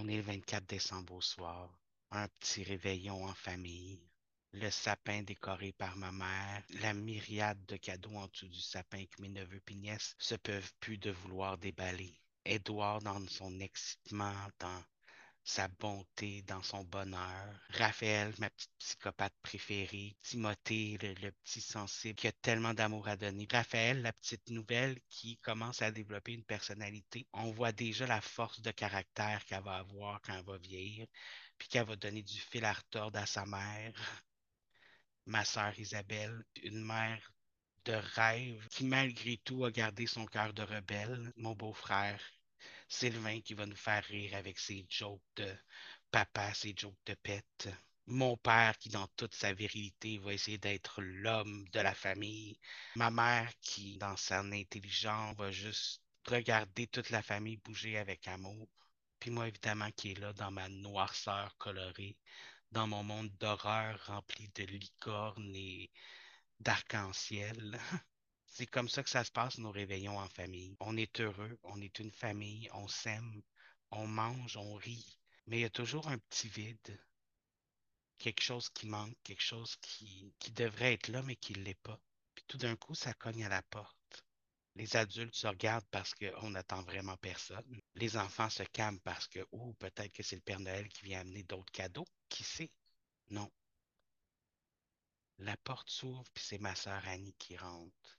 On est le 24 décembre au soir. Un petit réveillon en famille. Le sapin décoré par ma mère. La myriade de cadeaux en dessous du sapin que mes neveux et se peuvent plus de vouloir déballer. Édouard dans son excitement, dans sa bonté dans son bonheur. Raphaël, ma petite psychopathe préférée. Timothée, le, petit sensible qui a tellement d'amour à donner. Raphaël, la petite nouvelle qui commence à développer une personnalité. On voit déjà la force de caractère qu'elle va avoir quand elle va vieillir, puis qu'elle va donner du fil à retordre à sa mère. Ma sœur Isabelle, une mère de rêve qui malgré tout a gardé son cœur de rebelle. Mon beau-frère Sylvain qui va nous faire rire avec ses jokes de papa, ses jokes de pète. Mon père qui, dans toute sa virilité, va essayer d'être l'homme de la famille. Ma mère qui, dans son intelligence, va juste regarder toute la famille bouger avec amour. Puis moi, évidemment, qui est là dans ma noirceur colorée, dans mon monde d'horreur rempli de licornes et d'arc-en-ciel. C'est comme ça que ça se passe, nos réveillons en famille. On est heureux, on est une famille, on s'aime, on mange, on rit, mais il y a toujours un petit vide, quelque chose qui manque, quelque chose qui, qui devrait être là, mais qui ne l'est pas. Puis tout d'un coup, ça cogne à la porte. Les adultes se regardent parce qu'on n'attend vraiment personne. Les enfants se calment parce que, ou peut-être que c'est le Père Noël qui vient amener d'autres cadeaux. Qui sait? Non. La porte s'ouvre, puis c'est ma sœur Annie qui rentre.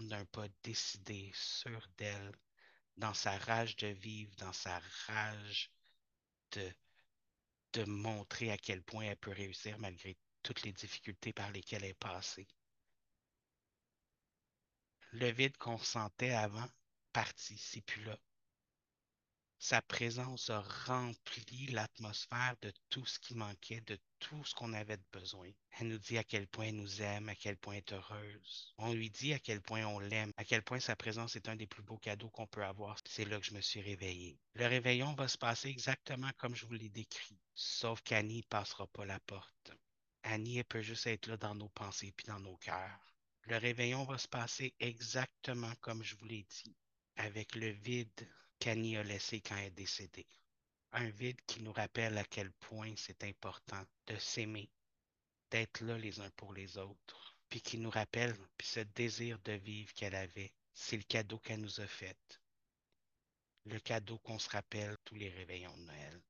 D'un pas décidé, sûr d'elle, dans sa rage de vivre, dans sa rage de, de montrer à quel point elle peut réussir malgré toutes les difficultés par lesquelles elle est passée. Le vide qu'on sentait avant, parti, c'est plus là. Sa présence a rempli l'atmosphère de tout ce qui manquait, de tout ce qu'on avait de besoin. Elle nous dit à quel point elle nous aime, à quel point elle est heureuse. On lui dit à quel point on l'aime, à quel point sa présence est un des plus beaux cadeaux qu'on peut avoir. C'est là que je me suis réveillé. Le réveillon va se passer exactement comme je vous l'ai décrit, sauf qu'Annie ne passera pas la porte. Annie, elle peut juste être là dans nos pensées puis dans nos cœurs. Le réveillon va se passer exactement comme je vous l'ai dit, avec le vide qu'Annie a laissé quand elle est décédée. Un vide qui nous rappelle à quel point c'est important de s'aimer, d'être là les uns pour les autres, puis qui nous rappelle, puis ce désir de vivre qu'elle avait, c'est le cadeau qu'elle nous a fait. Le cadeau qu'on se rappelle tous les réveillons de Noël.